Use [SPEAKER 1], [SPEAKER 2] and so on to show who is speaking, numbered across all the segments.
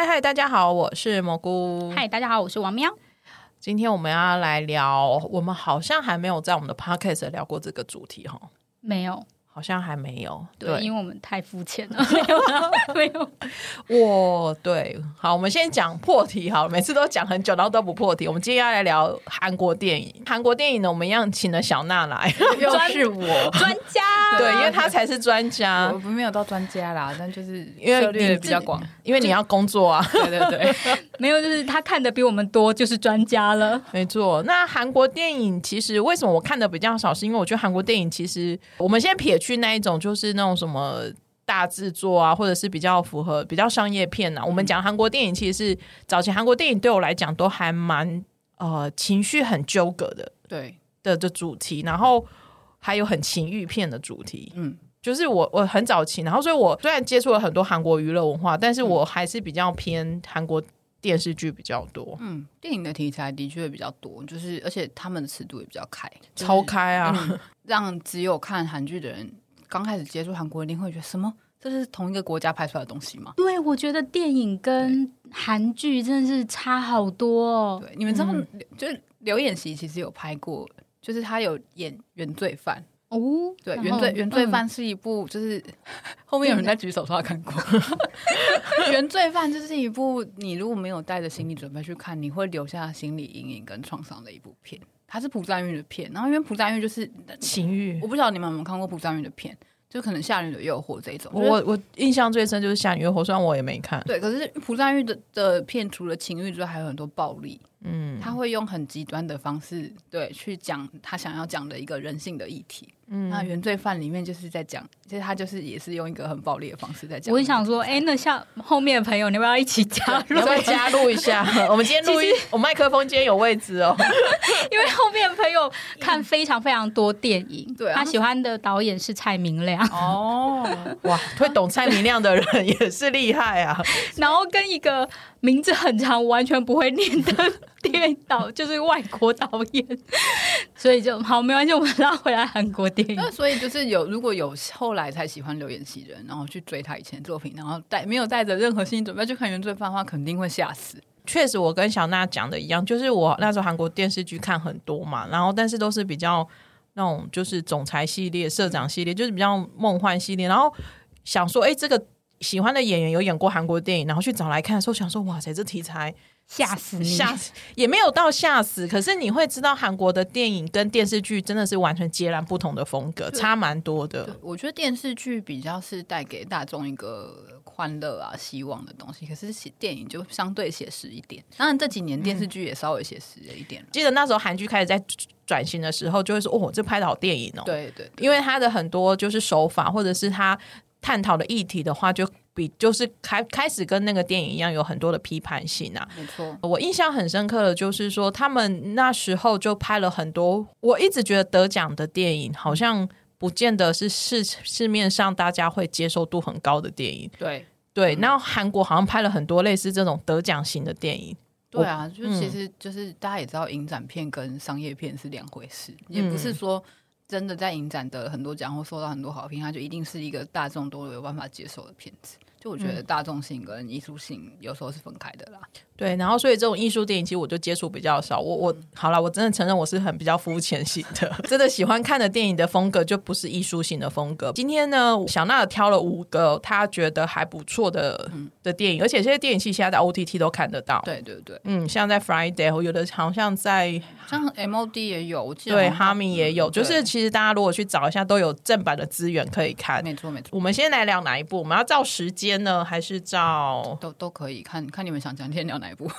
[SPEAKER 1] 嗨嗨，大家好，我是蘑菇。
[SPEAKER 2] 嗨，大家好，我是王喵。
[SPEAKER 1] 今天我们要来聊，我们好像还没有在我们的 podcast 聊过这个主题哈，
[SPEAKER 2] 没有。
[SPEAKER 1] 好像还没有，
[SPEAKER 2] 对，对，因为我们太肤浅了，没有，没
[SPEAKER 1] 有。哇，对，好，我们先讲破题，好，每次都讲很久，然后都不破题。我们今天要来聊韩国电影，韩国电影呢，我们一样请了小娜来，
[SPEAKER 2] 又是我专家，
[SPEAKER 1] 对，因为他才是专家，
[SPEAKER 3] 我不没有到专家啦，但就是因为涉猎比较广，
[SPEAKER 1] 因为你要工作啊，
[SPEAKER 3] 对对对，
[SPEAKER 2] 没有，就是他看的比我们多，就是专家了，
[SPEAKER 1] 没错。那韩国电影其实为什么我看的比较少，是因为我觉得韩国电影其实，我们先撇去。去那一种就是那种什么大制作啊，或者是比较符合比较商业片啊。嗯、我们讲韩国电影，其实是早期韩国电影对我来讲都还蛮呃情绪很纠葛的，
[SPEAKER 3] 对
[SPEAKER 1] 的的主题，然后还有很情欲片的主题。
[SPEAKER 3] 嗯，
[SPEAKER 1] 就是我我很早期，然后所以我虽然接触了很多韩国娱乐文化，但是我还是比较偏韩国电视剧比较多。
[SPEAKER 3] 嗯，电影的题材的确比较多，就是而且他们的尺度也比较开，
[SPEAKER 1] 就是、超开啊、
[SPEAKER 3] 嗯，让只有看韩剧的人。刚开始接触韩国，一定会觉得什么？这是同一个国家拍出来的东西吗？
[SPEAKER 2] 对，我觉得电影跟韩剧真的是差好多哦。
[SPEAKER 3] 对，你们知道，嗯、就是刘演锡其实有拍过，就是他有演《原罪犯》
[SPEAKER 2] 哦。
[SPEAKER 3] 对，《原罪原罪犯》是一部，就是、嗯、后面有人在举手说他看过，《原罪犯》就是一部你如果没有带着心理准备去看，你会留下心理阴影跟创伤的一部片。它是朴赞玉的片，然后因为朴赞玉就是
[SPEAKER 1] 情欲，
[SPEAKER 3] 我不知道你们有没有看过朴赞玉的片，就可能《夏女的诱惑》这一种。
[SPEAKER 1] 我我印象最深就是《夏女诱惑》，虽然我也没看。
[SPEAKER 3] 对，可是朴赞玉的的片除了情欲之外，还有很多暴力。
[SPEAKER 1] 嗯，
[SPEAKER 3] 他会用很极端的方式，对，去讲他想要讲的一个人性的议题。嗯，那原罪犯里面就是在讲，其实他就是也是用一个很暴力的方式在讲。
[SPEAKER 2] 我想说，哎、欸，那像后面的朋友，你要不要一起加入？
[SPEAKER 1] 再加入一下。我们今天录音，我麦克风今天有位置哦。
[SPEAKER 2] 因为后面的朋友看非常非常多电影，对、啊，他喜欢的导演是蔡明亮。
[SPEAKER 1] 哦，哇，会懂蔡明亮的人也是厉害啊。
[SPEAKER 2] 然后跟一个名字很长、完全不会念的电导，就是外国导演，所以就好，没关系，我们拉回来韩国电影。
[SPEAKER 3] 那所以就是有，如果有后来才喜欢刘演锡人，然后去追他以前的作品，然后带没有带着任何心理准备去看原罪犯的话，肯定会吓死。
[SPEAKER 1] 确实，我跟小娜讲的一样，就是我那时候韩国电视剧看很多嘛，然后但是都是比较那种就是总裁系列、社长系列，就是比较梦幻系列，然后想说，哎，这个喜欢的演员有演过韩国电影，然后去找来看的时候，想说，哇塞，这题材。
[SPEAKER 2] 吓死你！
[SPEAKER 1] 吓死也没有到吓死，可是你会知道韩国的电影跟电视剧真的是完全截然不同的风格，差蛮多的。
[SPEAKER 3] 我觉得电视剧比较是带给大众一个欢乐啊、希望的东西，可是电影就相对写实一点。当然这几年电视剧也稍微写实了一点。嗯。
[SPEAKER 1] 记得那时候韩剧开始在转型的时候，就会说：“哦，这拍的好电影哦。”
[SPEAKER 3] 对对，
[SPEAKER 1] 因为他的很多就是手法，或者是他探讨的议题的话，就。比就是开开始跟那个电影一样，有很多的批判性啊。
[SPEAKER 3] 没错，
[SPEAKER 1] 我印象很深刻的，就是说他们那时候就拍了很多。我一直觉得得奖的电影，好像不见得是市市面上大家会接受度很高的电影。
[SPEAKER 3] 对
[SPEAKER 1] 对，然后韩国好像拍了很多类似这种得奖型的电影。
[SPEAKER 3] 对啊，就其实就是大家也知道，影展片跟商业片是两回事，嗯，也不是说真的在影展得了很多奖或受到很多好评，它就一定是一个大众都有办法接受的片子。就我觉得大众性跟艺术性有时候是分开的啦。
[SPEAKER 1] 对，然后所以这种艺术电影其实我就接触比较少。我我好了，我真的承认我是很比较肤浅型的，真的喜欢看的电影的风格就不是艺术性的风格。今天呢，小娜挑了五个她觉得还不错的、嗯、的电影，而且这些电影其实现在在 OTT 都看得到。
[SPEAKER 3] 对对对，
[SPEAKER 1] 嗯，像在 Friday，有的好像在
[SPEAKER 3] 像 MOD 也有，我记得
[SPEAKER 1] 对哈密也有，就是其实大家如果去找一下，都有正版的资源可以看。
[SPEAKER 3] 没错没错。
[SPEAKER 1] 我们先来聊哪一部？我们要照时间。呢？还是照
[SPEAKER 3] 都都可以看看你们想讲今天聊哪一部？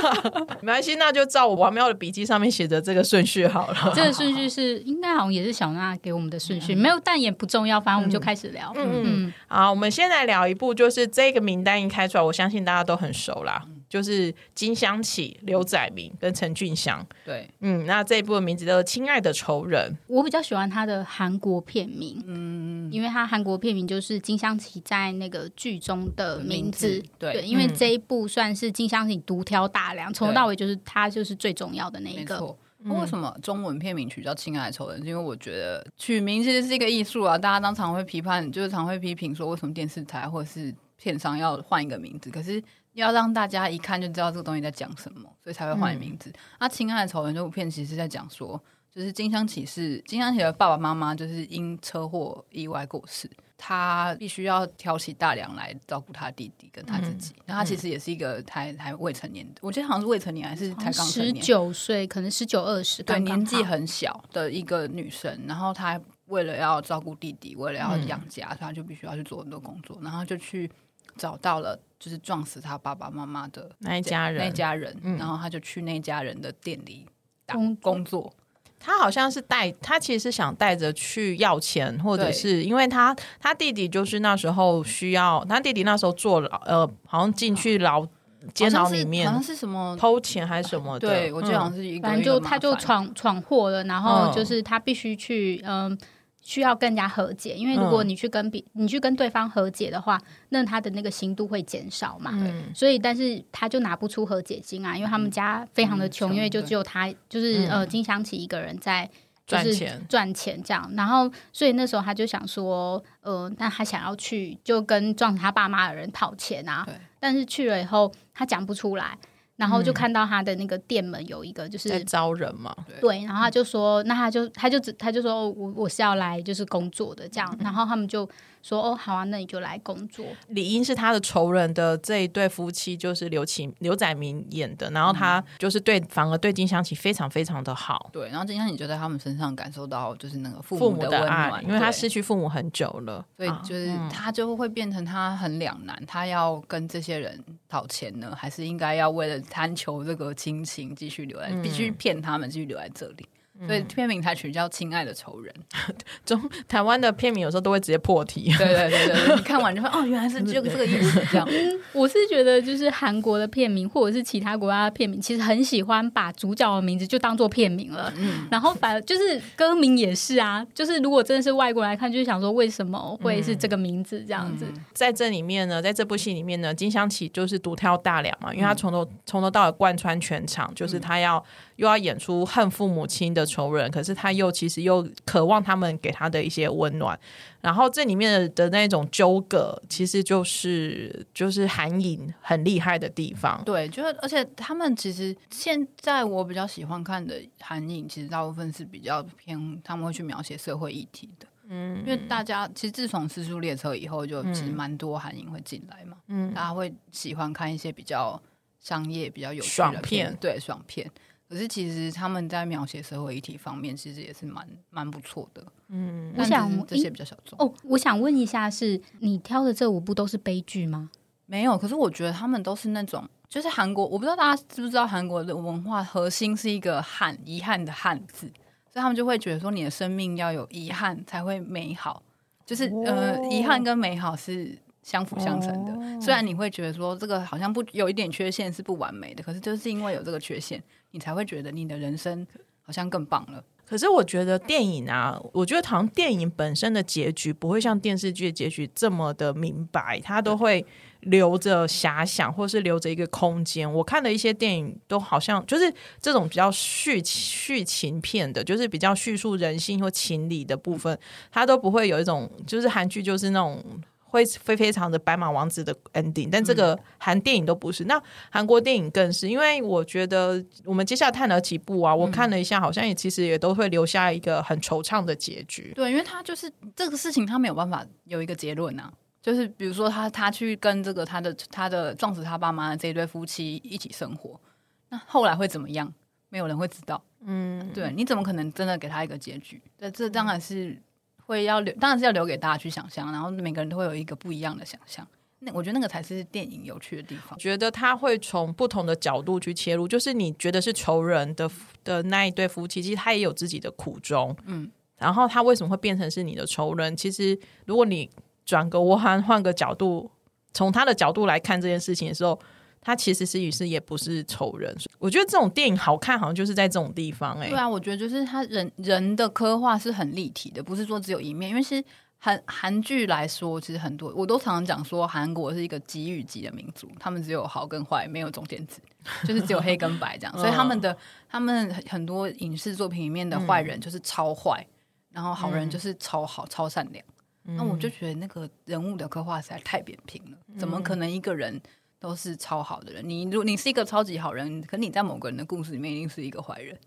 [SPEAKER 1] 没关系，那就照我王喵的笔记上面写的这个顺序好了。
[SPEAKER 2] 这个顺序是应该好像也是小娜给我们的顺序，嗯、没有但也不重要，反正我们就开始聊。
[SPEAKER 1] 嗯嗯，好，我们先来聊一部，就是这个名单一开出来，我相信大家都很熟啦。嗯就是金湘起、刘宰明跟陈俊祥。
[SPEAKER 3] 对，
[SPEAKER 1] 嗯，那这一部的名字叫做《亲爱的仇人》。
[SPEAKER 2] 我比较喜欢他的韩国片名，嗯，因为他韩国片名就是金湘起在那个剧中的名字。名字对，对，因为这一部算是金湘起独挑大梁，从头到尾就是他就是最重要的那一个。
[SPEAKER 3] 没错，为什么中文片名取叫《亲爱的仇人》？因为我觉得取名其实是一个艺术啊，大家当常会批判，就是常会批评说为什么电视台或者是片商要换一个名字，可是。要让大家一看就知道这个东西在讲什么，所以才会换名字。那、嗯《亲爱的仇人》这部片其实是在讲说，就是金香琪是金香琪的爸爸妈妈，就是因车祸意外过世，他必须要挑起大梁来照顾他弟弟跟他自己。那、嗯、他其实也是一个还还未成年，我觉得好像是未成年还是才刚，
[SPEAKER 2] 十九岁，可能十九二十，对，
[SPEAKER 3] 年纪很小的一个女生。然后她为了要照顾弟弟，为了要养家，她、嗯、就必须要去做很多工作，然后就去。找到了，就是撞死他爸爸妈妈的
[SPEAKER 1] 那一家人，
[SPEAKER 3] 那家人，嗯、然后他就去那家人的店里工工作。
[SPEAKER 1] 他好像是带，他其实是想带着去要钱，或者是因为他他弟弟就是那时候需要，他弟弟那时候坐牢，呃，好像进去牢监牢里面，
[SPEAKER 3] 好像是什么
[SPEAKER 1] 偷钱还是什么的。
[SPEAKER 3] 对，我记得好像是一个，
[SPEAKER 2] 反正就他就闯闯祸了，然后就是他必须去，嗯。呃需要更加和解，因为如果你去跟比、嗯、你去跟对方和解的话，那他的那个刑度会减少嘛。嗯、所以，但是他就拿不出和解金啊，因为他们家非常的穷，嗯、因为就只有他，就是、嗯、呃金香琪一个人在赚钱赚钱这样。然后，所以那时候他就想说，呃，那他想要去就跟撞他爸妈的人讨钱啊。但是去了以后，他讲不出来。然后就看到他的那个店门有一个就是
[SPEAKER 1] 在招人嘛，
[SPEAKER 2] 对，然后他就说，那他就他就只他就说我我是要来就是工作的这样，然后他们就。说哦好啊，那你就来工作。
[SPEAKER 1] 理应是他的仇人的这一对夫妻，就是刘启刘载明演的。然后他就是对，嗯、反而对金香琪非常非常的好。
[SPEAKER 3] 对，然后金香琪就在他们身上感受到就是那个父母的温暖，
[SPEAKER 1] 爱，因为他失去父母很久了，
[SPEAKER 3] 所以就是他就会变成他很两难，他要跟这些人讨钱呢，还是应该要为了贪求这个亲情继续留在，嗯、必须骗他们继续留在这里。所以片名才取叫《亲爱的仇人》。
[SPEAKER 1] 中台湾的片名有时候都会直接破题。
[SPEAKER 3] 对对对对，你看完就会哦，原来是这个这个意思。这样，
[SPEAKER 2] 嗯，我是觉得就是韩国的片名或者是其他国家的片名，其实很喜欢把主角的名字就当做片名了。嗯，然后反而就是歌名也是啊，就是如果真的是外国人来看，就是想说为什么会是这个名字这样子。
[SPEAKER 1] 嗯嗯、在这里面呢，在这部戏里面呢，金香琪就是独挑大梁嘛，因为他从头从头到尾贯穿全场，就是他要。又要演出恨父母亲的仇人，可是他又其实又渴望他们给他的一些温暖，然后这里面的那种纠葛，其实就是就是韩影很厉害的地方。
[SPEAKER 3] 对，就是而且他们其实现在我比较喜欢看的韩影，其实大部分是比较偏他们会去描写社会议题的。嗯，因为大家其实自从《私速列车》以后，就其实蛮多韩影会进来嘛。嗯，大家会喜欢看一些比较商业、比较有趣的片，对，爽片。可是其实他们在描写社会议题方面，其实也是蛮蛮不错的。嗯，我想这些比较小众
[SPEAKER 2] 哦。我想问一下是，是你挑的这五部都是悲剧吗？
[SPEAKER 3] 没有，可是我觉得他们都是那种，就是韩国，我不知道大家知不知道，韩国的文化核心是一个憾，遗憾的憾字，所以他们就会觉得说，你的生命要有遗憾才会美好，就是、哦、呃，遗憾跟美好是。相辅相成的，哦、虽然你会觉得说这个好像不有一点缺陷是不完美的，可是就是因为有这个缺陷，你才会觉得你的人生好像更棒了。
[SPEAKER 1] 可是我觉得电影啊，我觉得好像电影本身的结局不会像电视剧的结局这么的明白，它都会留着遐想，或是留着一个空间。我看的一些电影都好像就是这种比较叙叙情片的，就是比较叙述人性或情理的部分，它都不会有一种就是韩剧就是那种。会非非常的白马王子的 ending，但这个韩电影都不是。那韩国电影更是，因为我觉得我们接下来探了几部啊，我看了一下，好像也其实也都会留下一个很惆怅的结局。
[SPEAKER 3] 对，因为他就是这个事情，他没有办法有一个结论啊。就是比如说他他去跟这个他的他的撞死他爸妈的这一对夫妻一起生活，那后来会怎么样？没有人会知道。嗯，对，你怎么可能真的给他一个结局？这这当然是。会要留，当然是要留给大家去想象，然后每个人都会有一个不一样的想象。那我觉得那个才是电影有趣的地方。
[SPEAKER 1] 觉得他会从不同的角度去切入，就是你觉得是仇人的的那一对夫妻，其实他也有自己的苦衷。嗯，然后他为什么会变成是你的仇人？其实如果你转个弯，换个角度，从他的角度来看这件事情的时候。他其实是于是也不是仇人，我觉得这种电影好看，好像就是在这种地方哎、欸。
[SPEAKER 3] 对啊，我觉得就是他人人的刻画是很立体的，不是说只有一面。因为其实韩韩剧来说，其实很多我都常常讲说，韩国是一个极与级的民族，他们只有好跟坏，没有中间值，就是只有黑跟白这样。所以他们的他们很多影视作品里面的坏人就是超坏，嗯、然后好人就是超好、超善良。那、嗯、我就觉得那个人物的刻画实在太扁平了，怎么可能一个人？都是超好的人。你如你是一个超级好人，可你在某个人的故事里面一定是一个坏人，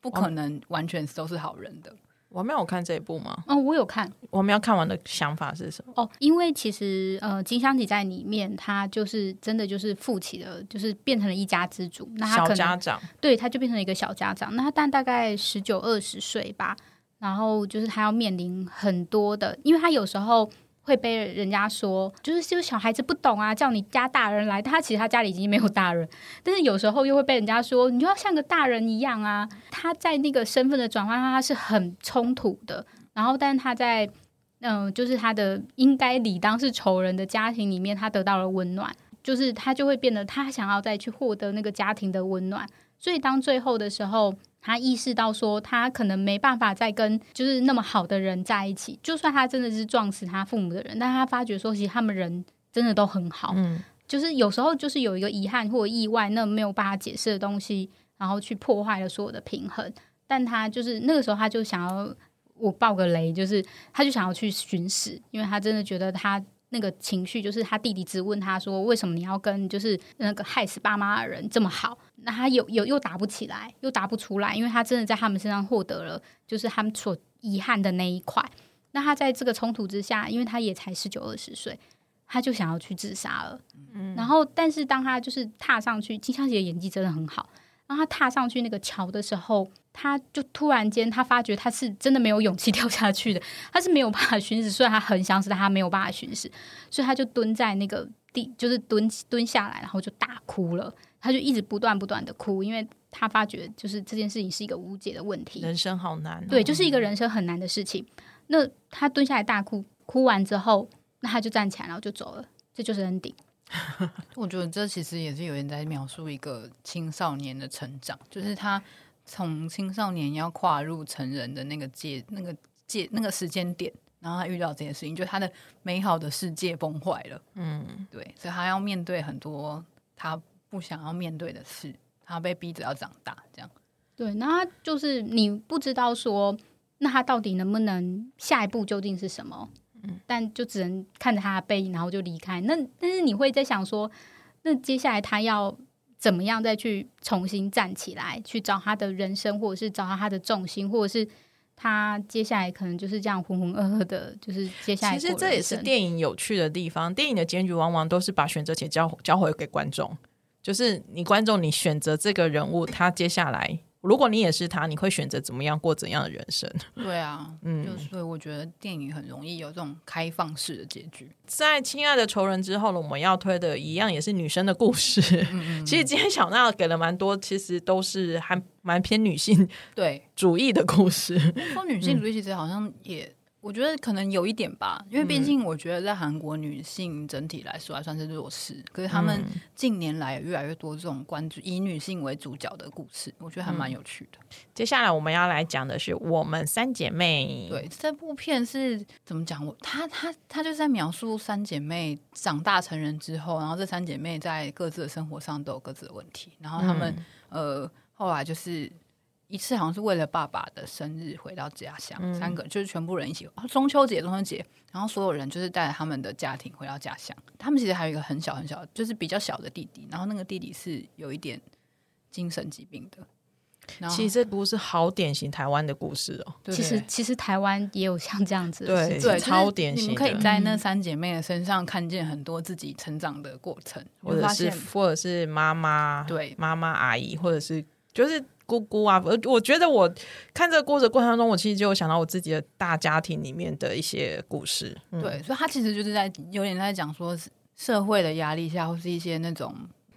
[SPEAKER 3] 不可能完全都是好人的。
[SPEAKER 1] 我没有看这一部吗？
[SPEAKER 2] 哦，我有看。
[SPEAKER 1] 我们要看完的想法是什么？
[SPEAKER 2] 哦，因为其实呃，金香吉在里面，他就是真的就是负起了，就是变成了一家之主。那他可能
[SPEAKER 1] 小家长，
[SPEAKER 2] 对，他就变成了一个小家长。那他但大概十九二十岁吧，然后就是他要面临很多的，因为他有时候。会被人家说，就是就是小孩子不懂啊，叫你家大人来。他其实他家里已经没有大人，但是有时候又会被人家说，你就要像个大人一样啊。他在那个身份的转换上，他是很冲突的。然后，但他在嗯、就是他的应该理当是仇人的家庭里面，他得到了温暖，就是他就会变得他想要再去获得那个家庭的温暖。所以当最后的时候。他意识到说，他可能没办法再跟就是那么好的人在一起。就算他真的是撞死他父母的人，但他发觉说，其实他们人真的都很好。嗯，就是有时候就是有一个遗憾或意外，那没有办法解释的东西，然后去破坏了所有的平衡。但他就是那个时候，他就想要我爆个雷，就是他就想要去寻死，因为他真的觉得他。那个情绪就是他弟弟质问他说：“为什么你要跟就是那个害死爸妈的人这么好？”那他有有又打不起来，又打不出来，因为他真的在他们身上获得了就是他们所遗憾的那一块。那他在这个冲突之下，因为他也才十九二十岁，他就想要去自杀了。嗯，然后但是当他就是踏上去，金香姐的演技真的很好。然后他踏上去那个桥的时候，他就突然间，他发觉他是真的没有勇气 跳下去的，他是没有办法寻死。虽然他很想死，但他没有办法寻死，所以他就蹲在那个地，就是蹲蹲下来，然后就大哭了。他就一直不断不断的哭，因为他发觉就是这件事情是一个无解的问题，
[SPEAKER 1] 人生好难哦。
[SPEAKER 2] 对，就是一个人生很难的事情。那他蹲下来大哭，哭完之后，那他就站起来，然后就走了。这就是 ending。
[SPEAKER 3] 我觉得这其实也是有人在描述一个青少年的成长，就是他从青少年要跨入成人的那个界、那个界、那个时间点，然后他遇到这件事情，就他的美好的世界崩坏了。嗯，对，所以他要面对很多他不想要面对的事，他被逼着要长大，这样。
[SPEAKER 2] 对，那他就是你不知道说，那他到底能不能下一步究竟是什么？嗯但就只能看着他的背影，然后就离开。那但是你会在想说，那接下来他要怎么样再去重新站起来，去找他的人生，或者是找到他的重心，或者是他接下来可能就是这样浑浑噩噩的，就是接下来。
[SPEAKER 1] 其实这也是电影有趣的地方。电影的结局往往都是把选择权交交回给观众，就是你观众，你选择这个人物，他接下来。如果你也是他，你会选择怎么样过怎样的人生？
[SPEAKER 3] 对啊，嗯，就所以我觉得电影很容易有这种开放式的结局。
[SPEAKER 1] 在《亲爱的仇人》之后呢，我们要推的一样也是女生的故事。嗯嗯，其实今天小娜给了蛮多，其实都是还蛮偏女性对主义的故事。
[SPEAKER 3] 说女性主义其实好像也。我觉得可能有一点吧，因为毕竟我觉得在韩国女性整体来说还算是弱势，嗯、可是他们近年来有越来越多这种关注以女性为主角的故事，我觉得还蛮有趣的。
[SPEAKER 1] 接下来我们要来讲的是《我们三姐妹》。
[SPEAKER 3] 对，这部片是怎么讲？我她她她就是在描述三姐妹长大成人之后，然后这三姐妹在各自的生活上都有各自的问题，然后她们、嗯、呃后来就是。一次好像是为了爸爸的生日回到家乡，嗯、三个就是全部人一起。哦中秋节，中秋节，然后所有人就是带着他们的家庭回到家乡。他们其实还有一个很小很小，就是比较小的弟弟。然后那个弟弟是有一点精神疾病的。
[SPEAKER 1] 其实这不是好典型台湾的故事哦。
[SPEAKER 2] 其实其实台湾也有像这样子
[SPEAKER 1] 的，对对，超典型。
[SPEAKER 3] 你们可以在那三姐妹的身上看见很多自己成长的过程，
[SPEAKER 1] 或者是或者是妈妈对妈妈阿姨，或者是就是。姑姑啊，我我觉得我看这个故事过程当中，我其实就有想到我自己的大家庭里面的一些故事。
[SPEAKER 3] 嗯、对，所以他其实就是在有点在讲说社会的压力下，或是一些那种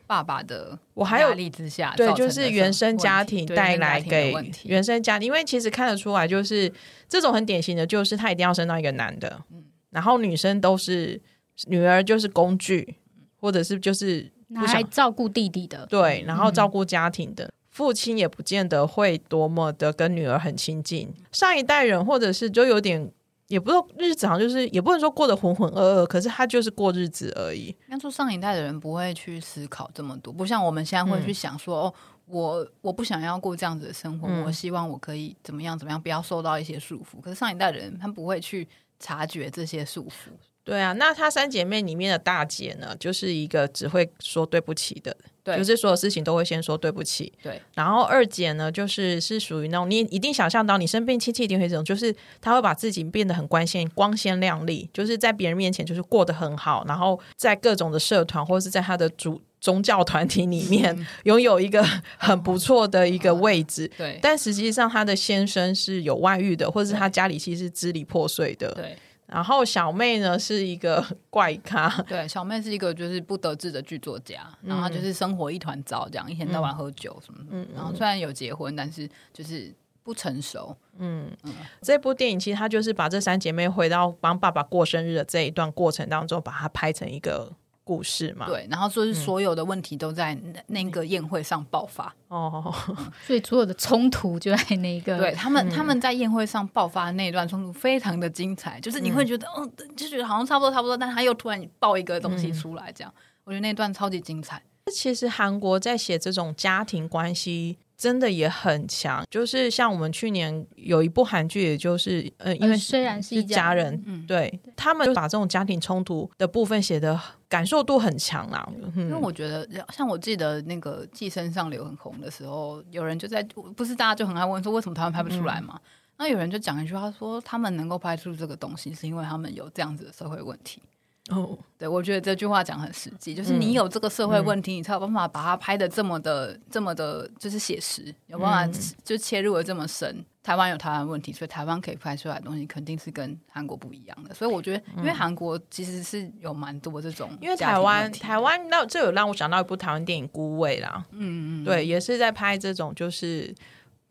[SPEAKER 3] 爸爸的我还有压力之下，
[SPEAKER 1] 对，就是原生家庭带来给原生家庭，因为其实看得出来，就是这种很典型的，就是他一定要生到一个男的，嗯、然后女生都是女儿就是工具，或者是就是
[SPEAKER 2] 拿来照顾弟弟的，
[SPEAKER 1] 对，然后照顾家庭的。嗯父亲也不见得会多么的跟女儿很亲近，上一代人或者是就有点，也不是日子好像就是也不能说过得浑浑噩噩，可是他就是过日子而已。
[SPEAKER 3] 应该说上一代的人不会去思考这么多，不像我们现在会去想说，嗯、哦，我我不想要过这样子的生活，嗯、我希望我可以怎么样怎么样，不要受到一些束缚。可是上一代的人他不会去察觉这些束缚。
[SPEAKER 1] 对啊，那她三姐妹里面的大姐呢，就是一个只会说对不起的，
[SPEAKER 3] 对，
[SPEAKER 1] 就是所有事情都会先说对不起。
[SPEAKER 3] 对，
[SPEAKER 1] 然后二姐呢，就是是属于那种你一定想象到你生病亲戚一定会这种，就是她会把自己变得很光鲜光鲜亮丽，就是在别人面前就是过得很好，然后在各种的社团或者是在她的主。宗教团体里面 拥有一个很不错的一个位置，
[SPEAKER 3] 对。
[SPEAKER 1] 但实际上，她的先生是有外遇的，或者是她家里其实是支离破碎的，
[SPEAKER 3] 对。
[SPEAKER 1] 然后小妹呢是一个 怪咖，
[SPEAKER 3] 对，小妹是一个就是不得志的剧作家，然后她就是生活一团糟，这样一天到晚喝酒什么的，嗯。然后虽然有结婚，但是就是不成熟。嗯嗯。
[SPEAKER 1] 这部电影其实它就是把这三姐妹回到帮爸爸过生日的这一段过程当中，把它拍成一个。故事嘛，
[SPEAKER 3] 对，然后说是所有的问题都在那个宴会上爆发。
[SPEAKER 2] 哦，所以所有的冲突就在那个，
[SPEAKER 3] 对他们、嗯、他们在宴会上爆发的那一段冲突非常的精彩，就是你会觉得，嗯、哦，就觉得好像差不多差不多，但他又突然爆一个东西出来，这样，嗯、我觉得那段超级精彩。
[SPEAKER 1] 其实韩国在写这种家庭关系。真的也很强，就是像我们去年有一部韩剧，也就是呃，因为
[SPEAKER 2] 虽然是一
[SPEAKER 1] 家人，嗯，对他们就把这种家庭冲突的部分写的感受度很强啦。嗯，
[SPEAKER 3] 因为我觉得，像我记得那个《寄生上流》很红的时候，有人就在，不是大家就很爱问说，为什么他们拍不出来嘛？那、嗯、有人就讲一句话说，他们能够拍出这个东西，是因为他们有这样子的社会问题。哦，对，我觉得这句话讲很实际，就是你有这个社会问题，嗯、你才有办法把它拍的这么的、嗯、这么的，就是写实，有办法就切入的这么深。台湾有台湾问题，所以台湾可以拍出来的东西肯定是跟韩国不一样的。所以我觉得，因为韩国其实是有蛮多这种，
[SPEAKER 1] 因为台湾台湾那这有让我想到一部台湾电影《孤味》啦，嗯嗯，对，也是在拍这种就是。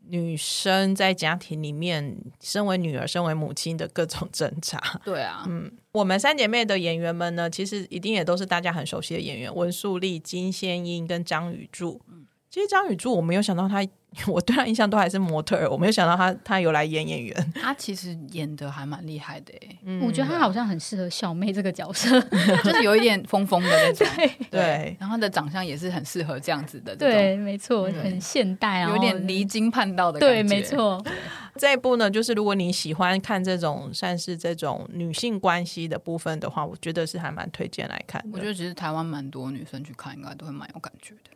[SPEAKER 1] 女生在家庭里面，身为女儿、身为母亲的各种挣扎。
[SPEAKER 3] 对啊，
[SPEAKER 1] 嗯，我们三姐妹的演员们呢，其实一定也都是大家很熟悉的演员，文素丽、金仙英跟张宇柱。嗯，其实张宇柱，我没有想到他。我对他印象都还是模特儿，我没有想到他他有来演演员。
[SPEAKER 3] 他其实演的还蛮厉害的，
[SPEAKER 2] 嗯，我觉得他好像很适合小妹这个角色，
[SPEAKER 3] 就是有一点疯疯的那种。
[SPEAKER 1] 对，对，
[SPEAKER 3] 对，然后他的长相也是很适合这样子的。
[SPEAKER 2] 对，没错，很现代啊，
[SPEAKER 3] 有点离经叛道的感觉。
[SPEAKER 2] 对，没错。
[SPEAKER 1] 这一部呢，就是如果你喜欢看这种算是这种女性关系的部分的话，我觉得是还蛮推荐来看的。
[SPEAKER 3] 我觉得其实台湾蛮多女生去看，应该都会蛮有感觉的。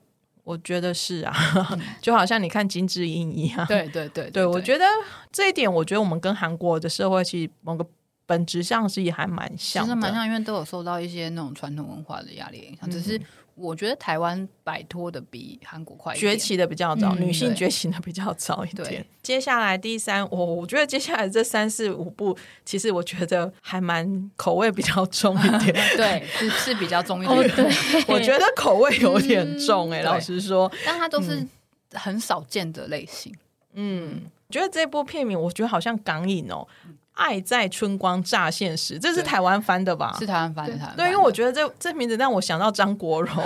[SPEAKER 1] 我觉得是啊，就好像你看金智英一
[SPEAKER 3] 样。对对 对，
[SPEAKER 1] 对，我觉得这一点，我觉得我们跟韩国的社会其实某个本质上是也还蛮像的，
[SPEAKER 3] 其实蛮像，因为都有受到一些那种传统文化的压力影响，只是。我觉得台湾摆脱的比韩国快，
[SPEAKER 1] 崛起的比较早，嗯、女性崛起的比较早一点。接下来第三，我我觉得接下来这三四五部，其实我觉得还蛮口味比较重一点，
[SPEAKER 3] 对，是是比较重一点。
[SPEAKER 2] 哦、对，
[SPEAKER 1] 我觉得口味有点重哎、欸，老实说，
[SPEAKER 3] 但它都是很少见的类型。
[SPEAKER 1] 嗯，我觉得这部片名，我觉得好像港影哦。爱在春光乍现时，这是台湾翻的吧？
[SPEAKER 3] 是台湾翻的。
[SPEAKER 1] 对，因为我觉得这这名字让我想到张国荣，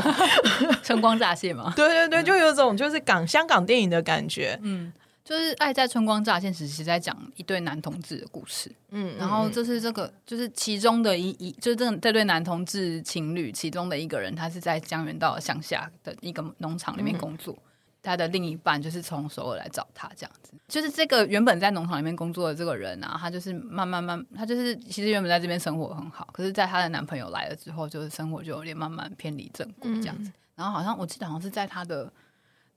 [SPEAKER 3] 春光乍现嘛。
[SPEAKER 1] 对对对，就有种就是港香港电影的感觉。
[SPEAKER 3] 嗯，就是爱在春光乍现时，是在讲一对男同志的故事。嗯，然后这是这个，就是其中的一一，就是这这对男同志情侣其中的一个人，他是在江原道乡下的一个农场里面工作。嗯他的另一半就是从首尔来找他，这样子，就是这个原本在农场里面工作的这个人啊，他就是慢慢慢，他就是其实原本在这边生活很好，可是在她的男朋友来了之后，就是生活就有点慢慢偏离正轨这样子。嗯、然后好像我记得好像是在她的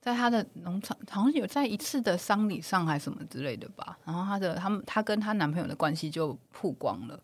[SPEAKER 3] 在她的农场，好像有在一次的丧礼上还是什么之类的吧。然后她的他们他跟她男朋友的关系就曝光了，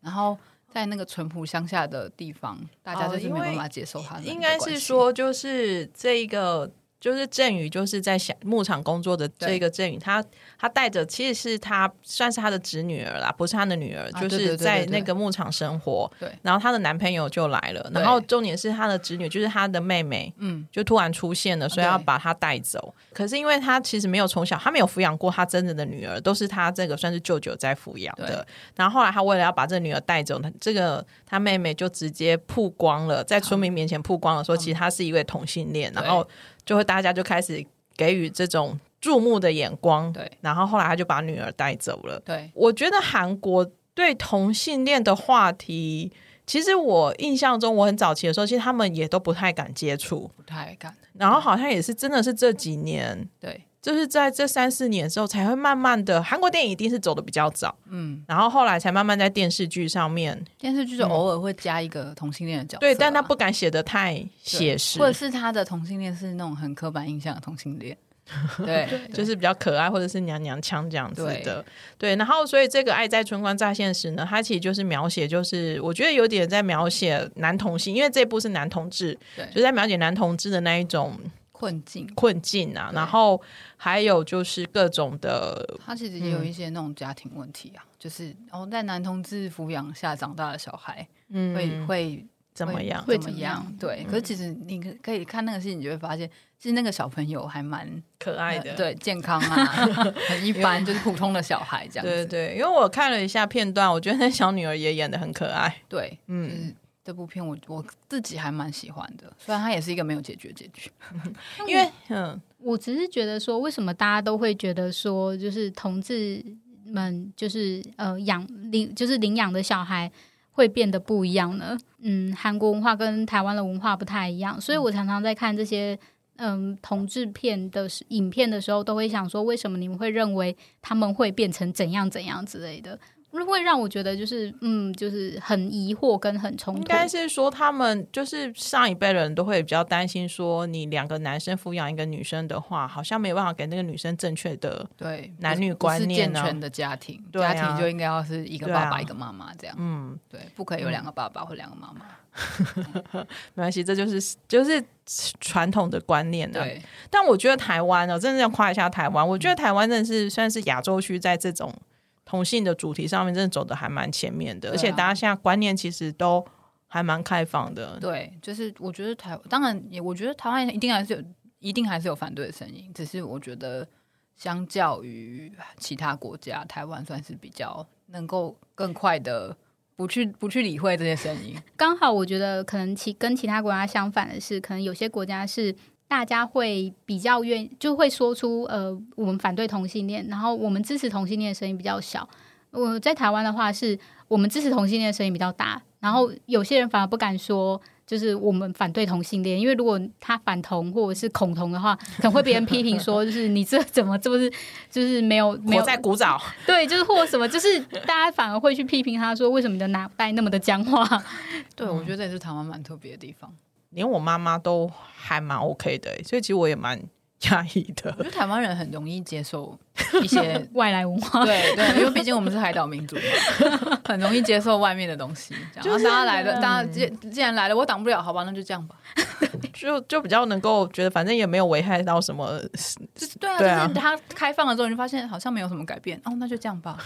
[SPEAKER 3] 然后在那个淳朴乡下的地方，大家就是没办法接受他的、哦。
[SPEAKER 1] 应该是说，就是这一个。就是郑宇，就是在小牧场工作的这个郑宇，他他带着其实是他算是他的侄女儿啦，不是他的女儿，就是在那个牧场生活。对，然后他的男朋友就来了，然后重点是他的侄女，就是他的妹妹，嗯，就突然出现了，所以要把他带走。可是因为他其实没有从小，他没有抚养过他真正的女儿，都是他这个算是舅舅在抚养的。然后后来他为了要把这个女儿带走，他这个他妹妹就直接曝光了，在村民面前曝光了，说其实他是一位同性恋，然后。就会大家就开始给予这种注目的眼光，
[SPEAKER 3] 对，
[SPEAKER 1] 然后后来他就把女儿带走了。
[SPEAKER 3] 对，
[SPEAKER 1] 我觉得韩国对同性恋的话题，其实我印象中我很早期的时候，其实他们也都不太敢接触，
[SPEAKER 3] 不太敢。
[SPEAKER 1] 然后好像也是真的是这几年，
[SPEAKER 3] 对，
[SPEAKER 1] 就是在这三四年之后，才会慢慢的，韩国电影一定是走的比较早，嗯，然后后来才慢慢在电视剧上面，
[SPEAKER 3] 电视剧就偶尔会加一个同性恋的角色，
[SPEAKER 1] 对，但他不敢写的太写实，
[SPEAKER 3] 或者是他的同性恋是那种很刻板印象的同性恋，对，
[SPEAKER 1] 就是比较可爱或者是娘娘腔这样子的，对，对，然后所以这个《爱在春光乍现时》呢，它其实就是描写，就是我觉得有点在描写男同性，因为这部是男同志，对，就在描写男同志的那一种。
[SPEAKER 3] 困境，
[SPEAKER 1] 困境啊！然后还有就是各种的，
[SPEAKER 3] 他其实也有一些那种家庭问题啊，嗯、就是哦，在男同志抚养下长大的小孩，嗯，会会
[SPEAKER 1] 怎么样？
[SPEAKER 3] 会怎么样？对。嗯、可是其实你可以看那个戏，你就会发现，其实那个小朋友还蛮
[SPEAKER 1] 可爱的，
[SPEAKER 3] 对，健康啊，很一般，就是普通的小孩这样子。
[SPEAKER 1] 对对，因为我看了一下片段，我觉得那小女儿也演的很可爱。
[SPEAKER 3] 对，嗯。就是这部片我我自己还蛮喜欢的，虽然它也是一个没有解决结局，
[SPEAKER 1] 因为嗯，
[SPEAKER 2] 我只是觉得说，为什么大家都会觉得说，就是同志们就是呃养领就是领养的小孩会变得不一样呢？嗯，韩国文化跟台湾的文化不太一样，所以我常常在看这些嗯同志片的影片的时候，都会想说，为什么你们会认为他们会变成怎样怎样之类的？会让我觉得就是嗯，就是很疑惑跟很冲突。
[SPEAKER 1] 应该是说他们就是上一辈的人都会比较担心，说你两个男生抚养一个女生的话，好像没有办法给那个女生正确的对男女观念、
[SPEAKER 3] 健全的家庭，家庭就应该要是一个爸爸一个妈妈这样。嗯，对，不可以有两个爸爸或两个妈妈。
[SPEAKER 1] 没关系，这就是就是传统的观念的。对，但我觉得台湾哦，真的要夸一下台湾。我觉得台湾真的是算是亚洲区在这种。同性的主题上面真的走的还蛮前面的，啊、而且大家现在观念其实都还蛮开放的。
[SPEAKER 3] 对，就是我觉得台当然也，我觉得台湾一定还是有，一定还是有反对的声音。只是我觉得，相较于其他国家，台湾算是比较能够更快的不去不去理会这些声音。
[SPEAKER 2] 刚好我觉得可能其跟其他国家相反的是，可能有些国家是。大家会比较愿就会说出呃，我们反对同性恋，然后我们支持同性恋的声音比较小。我在台湾的话，是我们支持同性恋的声音比较大，然后有些人反而不敢说，就是我们反对同性恋，因为如果他反同或者是恐同的话，可能会被人批评说，就是你这怎么这不是就是没有没有
[SPEAKER 1] 在鼓掌，
[SPEAKER 2] 对，就是或什么，就是大家反而会去批评他说，为什么你的脑袋那么的僵化？
[SPEAKER 3] 对，我觉得这也是台湾蛮特别的地方。
[SPEAKER 1] 连我妈妈都还蛮 OK 的，所以其实我也蛮压抑的。
[SPEAKER 3] 我觉得台湾人很容易接受一些
[SPEAKER 2] 外来文化，
[SPEAKER 3] 对对，因为毕竟我们是海岛民族，很容易接受外面的东西。就是大家来了，大家既既然来了，我挡不了，好吧，那就这样吧。
[SPEAKER 1] 就就比较能够觉得，反正也没有危害到什么。
[SPEAKER 3] 对啊，对啊，就是它开放了之后，你就发现好像没有什么改变。哦，那就这样吧。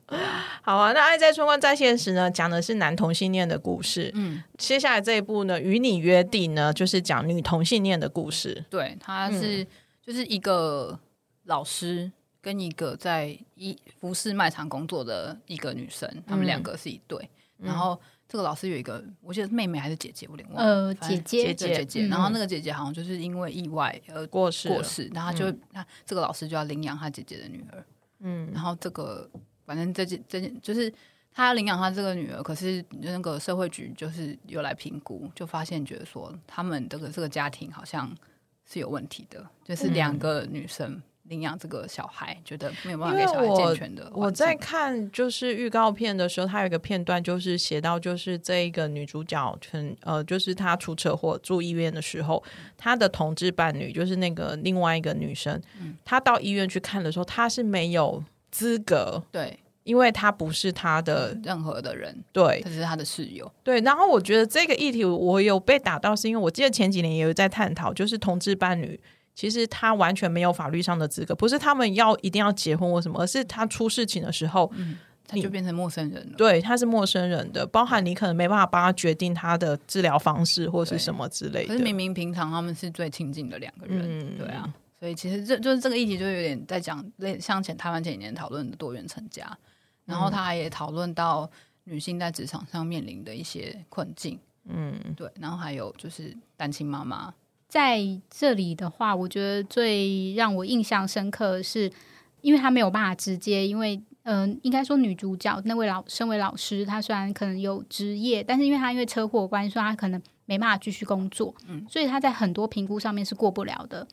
[SPEAKER 1] 好啊，那《爱在春光再现时》呢，讲的是男同性恋的故事。嗯，接下来这一部呢，《与你约定》呢，就是讲女同性恋的故事。
[SPEAKER 3] 对，他是、嗯、就是一个老师跟一个在一服饰卖场工作的一个女生，他们两个是一对，嗯、然后。这个老师有一个，我记得是妹妹还是姐姐，我有点忘了。
[SPEAKER 2] 呃，姐姐，
[SPEAKER 3] 姐姐，姐姐。然后那个姐姐好像就是因为意外而过世，过世。然后就，那、嗯、这个老师就要领养他姐姐的女儿。嗯。然后这个，反正这件这件就是他要领养他这个女儿，可是那个社会局就是有来评估，就发现觉得说他们这个这个家庭好像是有问题的，就是两个女生。嗯领养这个小孩，觉得没有办法给小孩健全的。
[SPEAKER 1] 我在看就是预告片的时候，它有一个片段，就是写到，就是这一个女主角，呃，就是她出车祸住医院的时候，她的同志伴侣就是那个另外一个女生，她到医院去看的时候，她是没有资格，
[SPEAKER 3] 对，
[SPEAKER 1] 因为她不是她的
[SPEAKER 3] 任何的人，
[SPEAKER 1] 对，
[SPEAKER 3] 她是她的室友，
[SPEAKER 1] 对。然后我觉得这个议题我有被打到，是因为我记得前几年也有在探讨，就是同志伴侣。其实他完全没有法律上的资格，不是他们要一定要结婚或什么，而是他出事情的时候，
[SPEAKER 3] 嗯，他就变成陌生人了。
[SPEAKER 1] 对，他是陌生人的，包含你可能没办法帮他决定他的治疗方式或是什么之类的。
[SPEAKER 3] 可是明明平常他们是最亲近的两个人，嗯，对啊。所以其实这就是这个议题，就有点在讲类像前台湾前几年讨论的多元成家，然后他也讨论到女性在职场上面临的一些困境，嗯，对，然后还有就是单亲妈妈。
[SPEAKER 2] 在这里的话，我觉得最让我印象深刻的是，因为他没有办法直接，因为嗯、呃，应该说女主角那位老身为老师，她虽然可能有职业，但是因为她因为车祸关系，所以她可能没办法继续工作，嗯，所以她在很多评估上面是过不了的。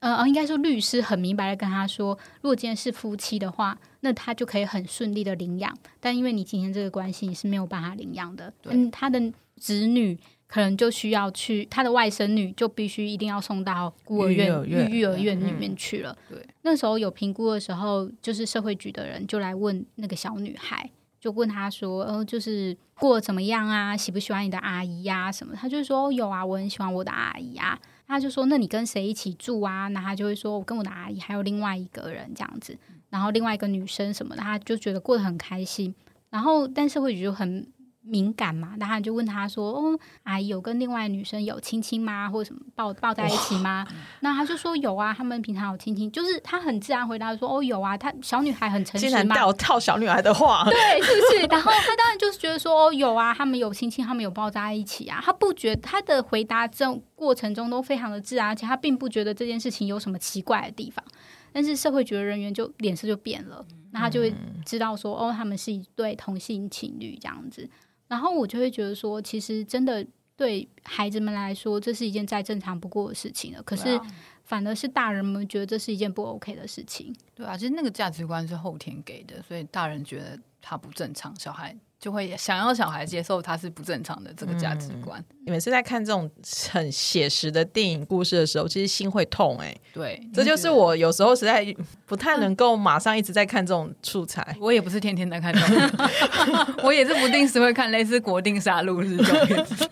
[SPEAKER 2] 呃，应该说律师很明白的跟他说，如果今天是夫妻的话，那他就可以很顺利的领养。但因为你今天这个关系，你是没有办法领养的。嗯，他的子女可能就需要去，他的外甥女就必须一定要送到孤儿院、育育儿院里面去了。
[SPEAKER 3] 对，对
[SPEAKER 2] 那时候有评估的时候，就是社会局的人就来问那个小女孩，就问他说：“呃，就是过得怎么样啊？喜不喜欢你的阿姨呀、啊？什么？”他就说：“有啊，我很喜欢我的阿姨啊。”他就说：“那你跟谁一起住啊？”那他就会说：“我跟我的阿姨还有另外一个人这样子，然后另外一个女生什么的，他就觉得过得很开心。然后，但社会局就很。”敏感嘛，然后就问他说：“哦，阿姨有跟另外女生有亲亲吗？或者什么抱抱在一起吗？”那他就说有啊，他们平常有亲亲，就是他很自然回答说：“哦，有啊。”他小女孩很诚实嘛，竟然
[SPEAKER 1] 套套小女孩的话，
[SPEAKER 2] 对，是不是？然后他当然就是觉得说：“哦，有啊，他们有亲亲，他们有抱在一起啊。”他不觉得他的回答这种过程中都非常的自然，而且他并不觉得这件事情有什么奇怪的地方。但是社会局的人员就脸色就变了，那他就会知道说：“哦，他们是一对同性情侣这样子。”然后我就会觉得说，其实真的对孩子们来说，这是一件再正常不过的事情了。可是，反而是大人们觉得这是一件不 OK 的事情。
[SPEAKER 3] 对啊，其实那个价值观是后天给的，所以大人觉得他不正常，小孩。就会想要小孩接受他是不正常的这个价值观。
[SPEAKER 1] 你们是在看这种很写实的电影故事的时候，其实心会痛哎、欸。
[SPEAKER 3] 对，
[SPEAKER 1] 这就是我有时候实在不太能够马上一直在看这种素材。
[SPEAKER 3] 我也不是天天在看这种，我也是不定时会看类似《国定杀戮日》这种片子，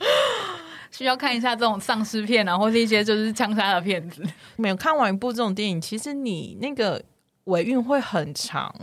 [SPEAKER 3] 需要看一下这种丧尸片啊，或是一些就是枪杀的片子。
[SPEAKER 1] 没有看完一部这种电影，其实你那个尾韵会很长。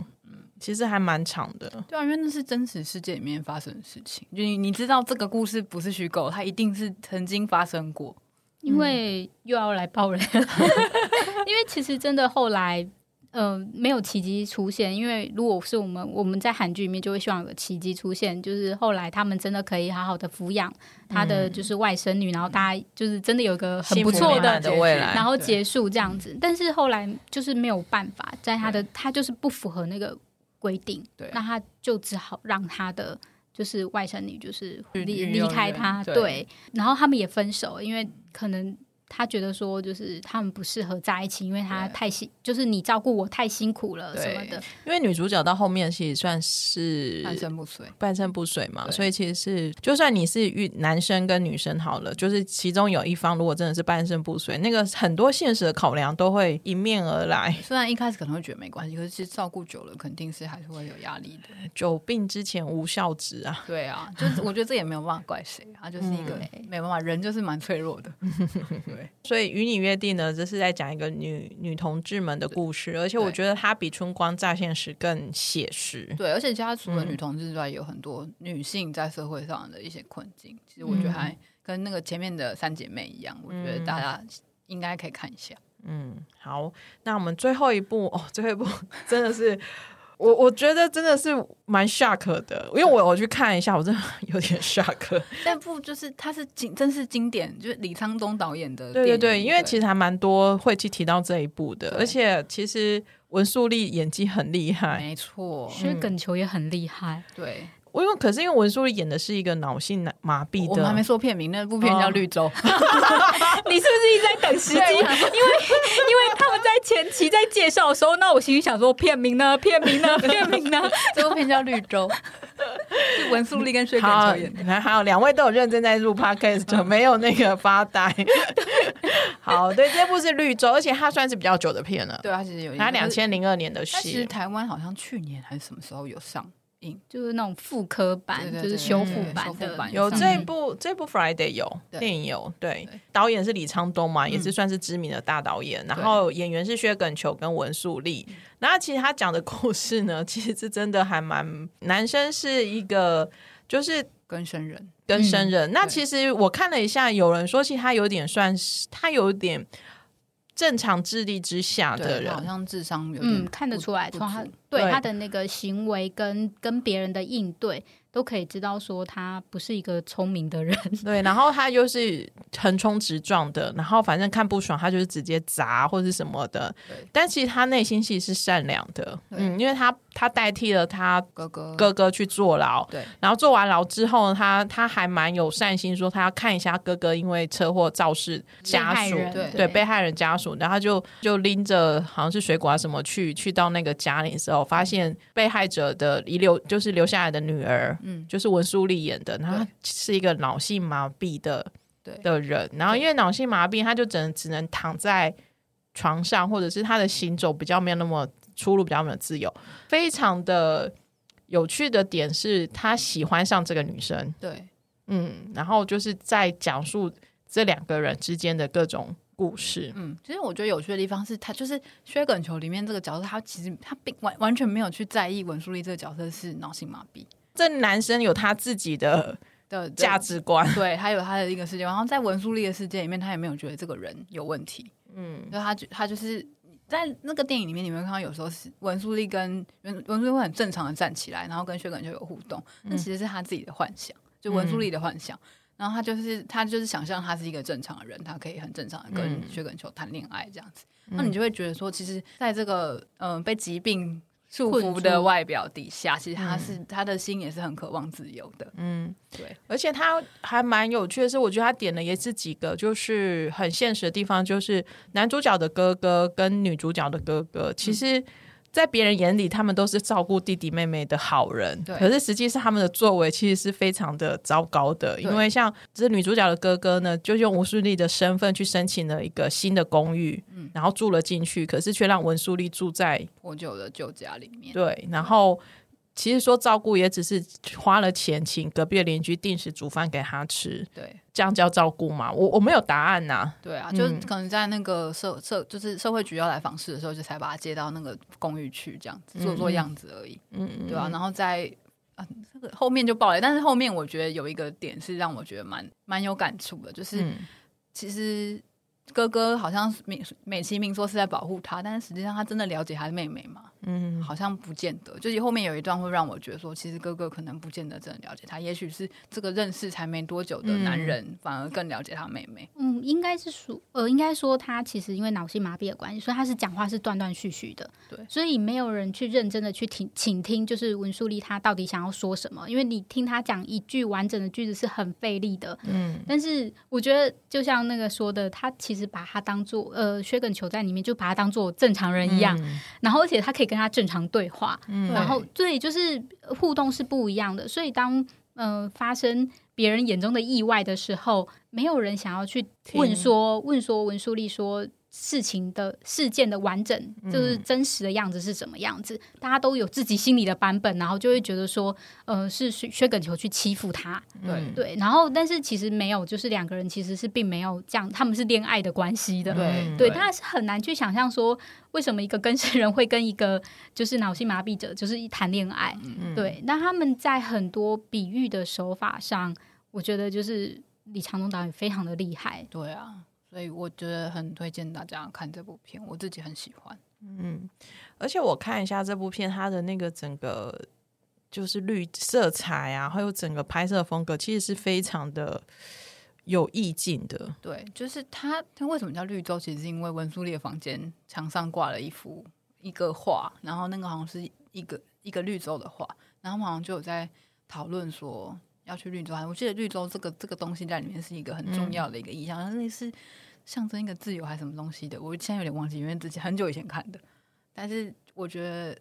[SPEAKER 1] 其实还蛮长的，
[SPEAKER 3] 对啊，因为那是真实世界里面发生的事情，就你你知道这个故事不是虚构，它一定是曾经发生过。
[SPEAKER 2] 因为又要来爆雷，因为其实真的后来，呃，没有奇迹出现。因为如果是我们我们在韩剧里面就会希望有个奇迹出现，就是后来他们真的可以好好的抚养他的就是外甥女，嗯、然后大家就是真的有一个很不错的，
[SPEAKER 1] 的未来，
[SPEAKER 2] 然后结束这样子。但是后来就是没有办法，在他的他就是不符合那个。规定，对，那他就只好让他的就是外甥女就是离离开他，对，对，然后他们也分手，因为可能。他觉得说，就是他们不适合在一起，因为他太辛，就是你照顾我太辛苦了什么的。
[SPEAKER 1] 因为女主角到后面其实算是
[SPEAKER 3] 半身不遂，
[SPEAKER 1] 半身不遂嘛，所以其实是，就算你是遇男生跟女生好了，就是其中有一方如果真的是半身不遂，那个很多现实的考量都会迎面而来。
[SPEAKER 3] 虽然一开始可能会觉得没关系，可是其实照顾久了，肯定是还是会有压力的。
[SPEAKER 1] 久病之前无孝子啊，
[SPEAKER 3] 对啊，就是我觉得这也没有办法怪谁，啊就是一个、嗯、没办法，人就是蛮脆弱的。对。
[SPEAKER 1] 所以与你约定呢，这是在讲一个女女同志们的故事，而且我觉得它比《春光乍现时》更写实。
[SPEAKER 3] 对，而且家除了女同志之外，嗯，有很多女性在社会上的一些困境。其实我觉得还跟那个前面的三姐妹一样，我觉得大家应该可以看一下。
[SPEAKER 1] 嗯，好，那我们最后一部哦，最后一部 真的是。我我觉得真的是蛮 shock 的，因为我我去看一下，我真的有点 shock。
[SPEAKER 3] 那部就是它是经真是经典，就是李沧东导演的。
[SPEAKER 1] 对对对，因为其实还蛮多会去提到这一部的，而且其实文素丽演技很厉害，
[SPEAKER 3] 没错，
[SPEAKER 2] 薛耿球也很厉害，
[SPEAKER 3] 对。
[SPEAKER 1] 我因为可是因为文素丽演的是一个脑性麻痹的，
[SPEAKER 3] 我们还没说片名，那部片叫《绿洲》
[SPEAKER 2] 你是不是一直在等时机？因为因为他们在前期在介绍的时候，那我心里想说片名呢？片名呢？片名呢？
[SPEAKER 3] 这部片叫《绿洲》，是文素丽跟薛耿求演的。
[SPEAKER 1] 还还有两位都有认真在录 podcast，没有那个发呆。好，对，这部是《绿洲》，而且它算是比较久的片了。
[SPEAKER 3] 对，它其实有，
[SPEAKER 1] 它两千零二年的戏。
[SPEAKER 3] 其实台湾好像去年还是什么时候有上。
[SPEAKER 2] 就是那种复刻版，对对对，就是修复版的，
[SPEAKER 1] 对对对，有这部，这部 Friday 有电影有，对，对，导演是李沧东嘛，也是算是知名的大导演，嗯、然后演员是薛耿求跟文素丽，然后其实他讲的故事呢，其实是真的还蛮，男生是一个就是
[SPEAKER 3] 跟生人，
[SPEAKER 1] 跟生人，嗯，那其实我看了一下，有人说其实他有点算是，他有点。正常智力之下的人，
[SPEAKER 3] 好像智商有点、
[SPEAKER 2] 嗯、看得出来，从他对，对他的那个行为跟跟别人的应对。都可以知道说他不是一个聪明的人，
[SPEAKER 1] 对，然后他又是横冲直撞的，然后反正看不爽他就是直接砸或者什么的，对。但其实他内心其实是善良的，嗯，因为他他代替了他哥哥哥哥去坐牢，对，然后坐完牢之后，他他还蛮有善心，说他要看一下哥哥因为车祸肇事家属，对对，被害人家属，然后他就就拎着好像是水果啊什么去去到那个家里的时候，发现被害者的遗留就是留下来的女儿。嗯，就是文书利演的，然后他是一个脑性麻痹的对的人，然后因为脑性麻痹，他就只能只能躺在床上，或者是他的行走比较没有那么出入比较没有自由。非常的有趣的点是他喜欢上这个女生，对，嗯，然后就是在讲述这两个人之间的各种故事。
[SPEAKER 3] 嗯，其实我觉得有趣的地方是他就是薛梗球里面这个角色，他其实他并完完全没有去在意文书利这个角色是脑性麻痹。
[SPEAKER 1] 这男生有他自己的的价值观，
[SPEAKER 3] 对，他有他的一个世界。然后在文素丽的世界里面，他也没有觉得这个人有问题。嗯，就他他就是在那个电影里面，你们看到有时候是文素丽跟文文素丽会很正常的站起来，然后跟薛耿球有互动。那其实是他自己的幻想，就文素丽的幻想。然后他就是他就是想象他是一个正常的人，他可以很正常的跟薛耿球谈恋爱这样子。那你就会觉得说，其实在这个嗯、呃、被疾病。束缚的外表底下，其实他是、嗯、他的心也是很渴望自由的。嗯，对，
[SPEAKER 1] 而且他还蛮有趣的是，我觉得他点的也是几个就是很现实的地方，就是男主角的哥哥跟女主角的哥哥，其实。嗯在别人眼里，他们都是照顾弟弟妹妹的好人，对可是实际上他们的作为其实是非常的糟糕的。因为像这女主角的哥哥呢，就用吴淑丽的身份去申请了一个新的公寓，嗯、然后住了进去，可是却让文淑丽住在
[SPEAKER 3] 破旧的旧家里面。
[SPEAKER 1] 对，然后。其实说照顾也只是花了钱请隔壁的邻居定时煮饭给他吃，对，这样叫照顾吗？我我没有答案呐、啊。
[SPEAKER 3] 对啊，就是可能在那个社社就是社会局要来访视的时候，就才把他接到那个公寓去，这样子做做样子而已。嗯嗯，对吧、啊？然后在啊这个后面就爆了，但是后面我觉得有一个点是让我觉得蛮蛮有感触的，就是、嗯、其实。哥哥好像美美其名说是在保护他，但是实际上他真的了解他的妹妹吗？嗯，好像不见得。就是后面有一段会让我觉得说，其实哥哥可能不见得真的了解他，也许是这个认识才没多久的男人反而更了解他妹妹。
[SPEAKER 2] 嗯，应该是说，呃，应该说他其实因为脑性麻痹的关系，所以他是讲话是断断续续的。对，所以没有人去认真的去听请听，就是文书利他到底想要说什么？因为你听他讲一句完整的句子是很费力的。嗯，但是我觉得就像那个说的，他其实。把他当做呃薛耿球在里面，就把他当做正常人一样，嗯、然后而且他可以跟他正常对话，嗯、然后对，就是互动是不一样的。所以当嗯、呃、发生别人眼中的意外的时候，没有人想要去问说问说文书丽说。事情的事件的完整，就是真实的样子是什么样子，嗯、大家都有自己心里的版本，然后就会觉得说，呃，是薛薛耿球去欺负他，对对，然后但是其实没有，就是两个人其实是并没有这样，他们是恋爱的关系的，对。对，大家是很难去想象说，为什么一个更生人会跟一个就是脑性麻痹者就是一谈恋爱，嗯、对，那他们在很多比喻的手法上，我觉得就是李长东导演非常的厉害，
[SPEAKER 3] 对啊。所以我觉得很推荐大家看这部片，我自己很喜欢。
[SPEAKER 1] 嗯，而且我看一下这部片，它的那个整个就是绿色彩啊，还有整个拍摄风格，其实是非常的有意境的。
[SPEAKER 3] 对，就是它，它为什么叫绿洲？其实是因为文书利的房间墙上挂了一幅一个画，然后那个好像是一个一个绿洲的画，然后好像就有在讨论说要去绿洲。我记得绿洲这个这个东西在里面是一个很重要的一个意象，嗯、类似。象征一个自由还是什么东西的？我现在有点忘记，因为之前很久以前看的。但是我觉得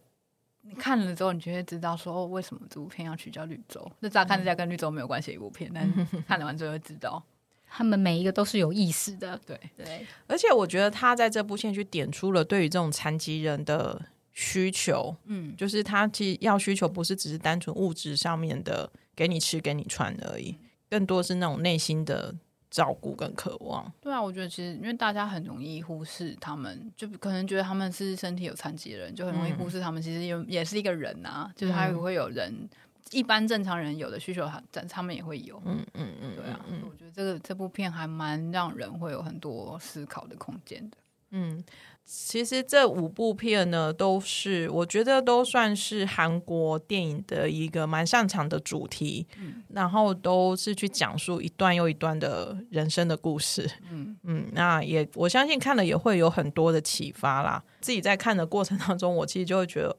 [SPEAKER 3] 你看了之后，你就会知道说，哦，为什么这部片要取叫绿洲？那乍看之下跟绿洲没有关系的一部片，但是看了完之后会知道，
[SPEAKER 2] 他们每一个都是有意思的。
[SPEAKER 3] 对对，
[SPEAKER 1] 而且我觉得他在这部片去点出了对于这种残疾人的需求，嗯，就是他其实要需求不是只是单纯物质上面的给你吃给你穿而已，更多是那种内心的。照顾跟渴望，
[SPEAKER 3] 对啊，我觉得其实因为大家很容易忽视他们，就可能觉得他们是身体有残疾的人，就很容易忽视他们。其实也也是一个人呐、啊，就是他也会有人、嗯、一般正常人有的需求，他他们也会有。嗯嗯嗯，对啊，我觉得这个这部片还蛮让人会有很多思考的空间的。
[SPEAKER 1] 嗯。其实这五部片呢，都是我觉得都算是韩国电影的一个蛮擅长的主题，嗯，然后都是去讲述一段又一段的人生的故事，嗯 嗯，那也我相信看了也会有很多的启发啦。自己在看的过程当中，我其实就会觉得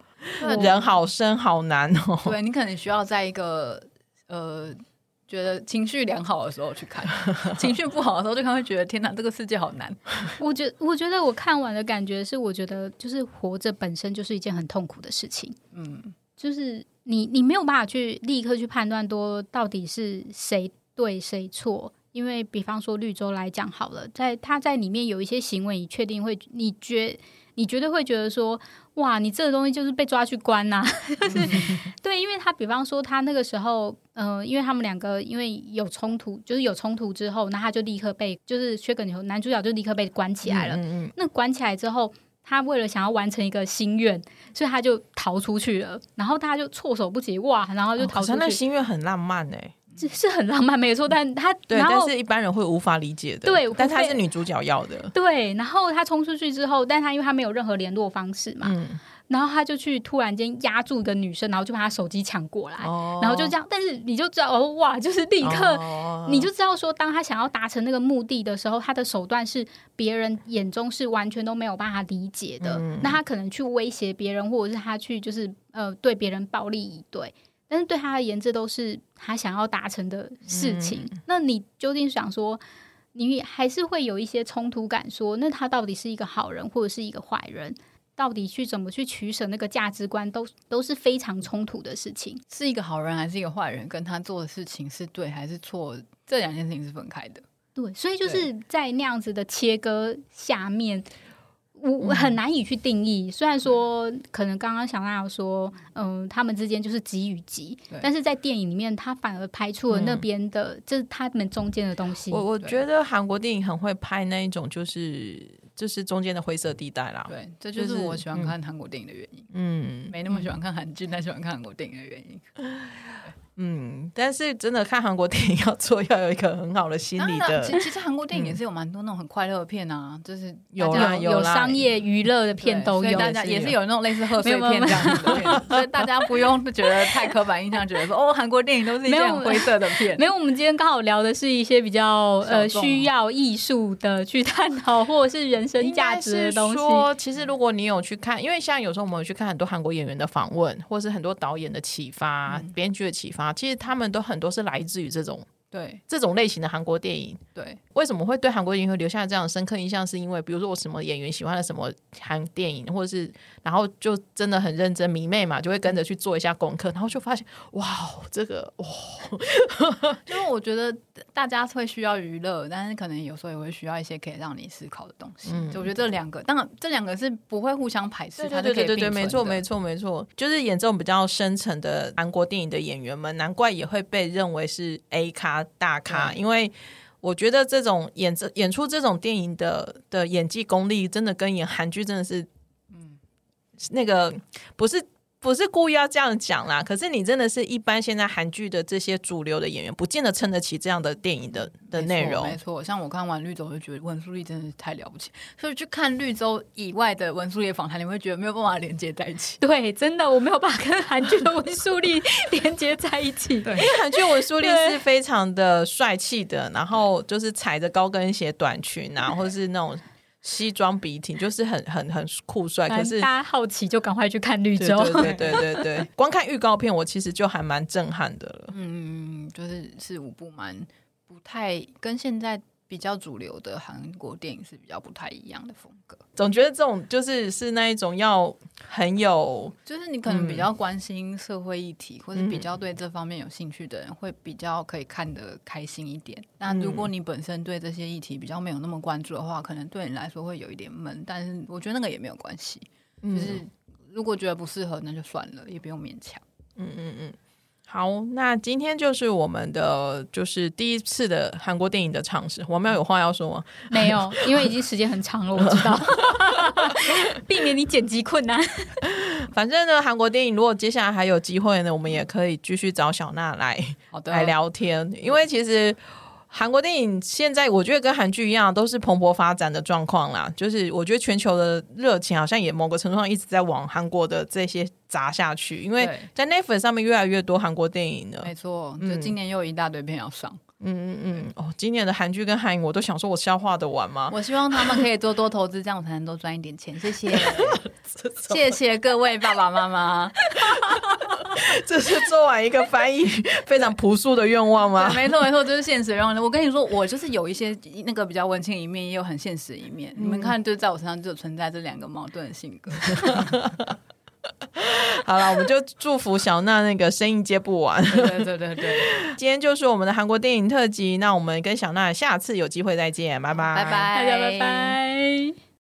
[SPEAKER 1] 人好深好难哦。
[SPEAKER 3] 对，你可能需要在一个呃。觉得情绪良好的时候去看，情绪不好的时候就看，会觉得天哪，这个世界好难。
[SPEAKER 2] 我觉我觉得我看完的感觉是，我觉得就是活着本身就是一件很痛苦的事情。嗯，就是你你没有办法去立刻去判断多到底是谁对谁错，因为比方说绿洲来讲好了，在他在里面有一些行为，你确定会你觉。你绝对会觉得说，哇，你这个东西就是被抓去关呐、啊，就是对，因为他比方说他那个时候，嗯、呃，因为他们两个因为有冲突，就是有冲突之后，那他就立刻被，就是薛葛牛男主角就立刻被关起来了。嗯嗯，那关起来之后，他为了想要完成一个心愿，所以他就逃出去了，然后大家就措手不及，哇，然后就逃出去。哦、
[SPEAKER 1] 那心愿很浪漫哎、欸。
[SPEAKER 2] 是很浪漫，没错，但他对，
[SPEAKER 1] 但是一般人会无法理解的。对，但她是女主角要的。
[SPEAKER 2] 对，然后他冲出去之后，但他因为他没有任何联络方式嘛，嗯、然后他就去突然间压住一个女生，然后就把她手机抢过来，哦、然后就这样。但是你就知道，哦，哇，就是立刻，哦、你就知道说，当他想要达成那个目的的时候，他的手段是别人眼中是完全都没有办法理解的。嗯、那他可能去威胁别人，或者是他去就是呃对别人暴力以对。但是对他而言，这都是他想要达成的事情。嗯、那你究竟想说，你还是会有一些冲突感说，说那他到底是一个好人，或者是一个坏人？到底去怎么去取舍那个价值观，都都是非常冲突的事情。
[SPEAKER 3] 是一个好人还是一个坏人？跟他做的事情是对还是错？这两件事情是分开的。
[SPEAKER 2] 对，所以就是在那样子的切割下面。我很难以去定义，虽然说可能刚刚小娜有说，嗯，他们之间就是急与急，但是在电影里面，他反而拍出了那边的，就是他们中间的东西。
[SPEAKER 1] 我我觉得韩国电影很会拍那一种，就是就是中间的灰色地带啦。
[SPEAKER 3] 对，这就是我喜欢看韩国电影的原因。嗯，没那么喜欢看韩剧，但喜欢看韩国电影的原因。
[SPEAKER 1] 嗯，但是真的看韩国电影要做要有一个很好的心理的。
[SPEAKER 3] 其实其实韩国电影也是有蛮多那种很快乐的片啊，就是
[SPEAKER 1] 有啦
[SPEAKER 2] 有商业娱乐的片都有，
[SPEAKER 3] 大家也是有那种类似贺岁片这样子的，所以大家不用觉得太刻板印象，觉得说哦韩国电影都是一些很灰色的片。
[SPEAKER 2] 没有，我们今天刚好聊的是一些比较呃需要艺术的去探讨，或者是人生价值的东西。
[SPEAKER 1] 说其实如果你有去看，因为像有时候我们有去看很多韩国演员的访问，或是很多导演的启发、编剧的启发。其实他们都很多是来自于这种。
[SPEAKER 3] 对
[SPEAKER 1] 这种类型的韩国电影，
[SPEAKER 3] 对
[SPEAKER 1] 为什么会对韩国电影会留下这样深刻印象？是因为比如说我什么演员喜欢了什么韩电影，或者是然后就真的很认真迷妹嘛，就会跟着去做一下功课，然后就发现哇，这个哇，
[SPEAKER 3] 就是我觉得大家会需要娱乐，但是可能有时候也会需要一些可以让你思考的东西。嗯，就我觉得这两个，当然这两个是不会互相排斥，
[SPEAKER 1] 对对对对对，没错没错没错，就是演这种比较深层的韩国电影的演员们，难怪也会被认为是 A 咖。大咖，因为我觉得这种演这演出这种电影的的演技功力，真的跟演韩剧真的是，嗯，那个不是。不是故意要这样讲啦，可是你真的是一般现在韩剧的这些主流的演员，不见得撑得起这样的电影的的内容。
[SPEAKER 3] 没错，像我看完绿洲，我就觉得文素丽真的是太了不起。所以去看绿洲以外的文书莉访谈，你会觉得没有办法连接在一起。
[SPEAKER 2] 对，真的我没有办法跟韩剧的文素丽 连接在一起。对，
[SPEAKER 1] 因为韩剧文素丽是非常的帅气的，然后就是踩着高跟鞋短裙啊，或者是那种。西装笔挺，就是很很很酷帅。可是
[SPEAKER 2] 大家好奇，就赶快去看绿洲。
[SPEAKER 1] 对对对对对，光看预告片，我其实就还蛮震撼的了。
[SPEAKER 3] 嗯，就是是五部蛮不太跟现在。比较主流的韩国电影是比较不太一样的风格，
[SPEAKER 1] 总觉得这种就是是那一种要很有，
[SPEAKER 3] 就是你可能比较关心社会议题，嗯、或者比较对这方面有兴趣的人，会比较可以看得开心一点。那如果你本身对这些议题比较没有那么关注的话，可能对你来说会有一点闷。但是我觉得那个也没有关系，就是如果觉得不适合，那就算了，也不用勉强。
[SPEAKER 1] 嗯嗯嗯。好，那今天就是我们的就是第一次的韩国电影的尝试。我们要有话要说吗？
[SPEAKER 2] 没有，因为已经时间很长了，我知道，避免你剪辑困难。
[SPEAKER 1] 反正呢，韩国电影如果接下来还有机会呢，我们也可以继续找小娜来来聊天，因为其实。韩国电影现在我觉得跟韩剧一样，都是蓬勃发展的状况啦。就是我觉得全球的热情好像也某个程度上一直在往韩国的这些砸下去，因为在 Netflix 上面越来越多韩国电影了。
[SPEAKER 3] 没错，就今年又有一大堆片要上。
[SPEAKER 1] 嗯嗯嗯，哦，今年的韩剧跟韩影我都想说，我消化得完吗？
[SPEAKER 3] 我希望他们可以多多投资，这样我才能多赚一点钱。谢谢，谢谢各位爸爸妈妈。
[SPEAKER 1] 这是做完一个翻译非常朴素的愿望吗？
[SPEAKER 3] 没错没错，就是现实愿望。我跟你说，我就是有一些那个比较文青一面，也有很现实的一面。嗯、你们看，就在我身上就存在这两个矛盾的性格。
[SPEAKER 1] 好了，我们就祝福小娜那个生意接不完。
[SPEAKER 3] 对对对对对，
[SPEAKER 1] 今天就是我们的韩国电影特辑。那我们跟小娜下次有机会再见，拜拜，
[SPEAKER 3] 拜拜，大家拜拜。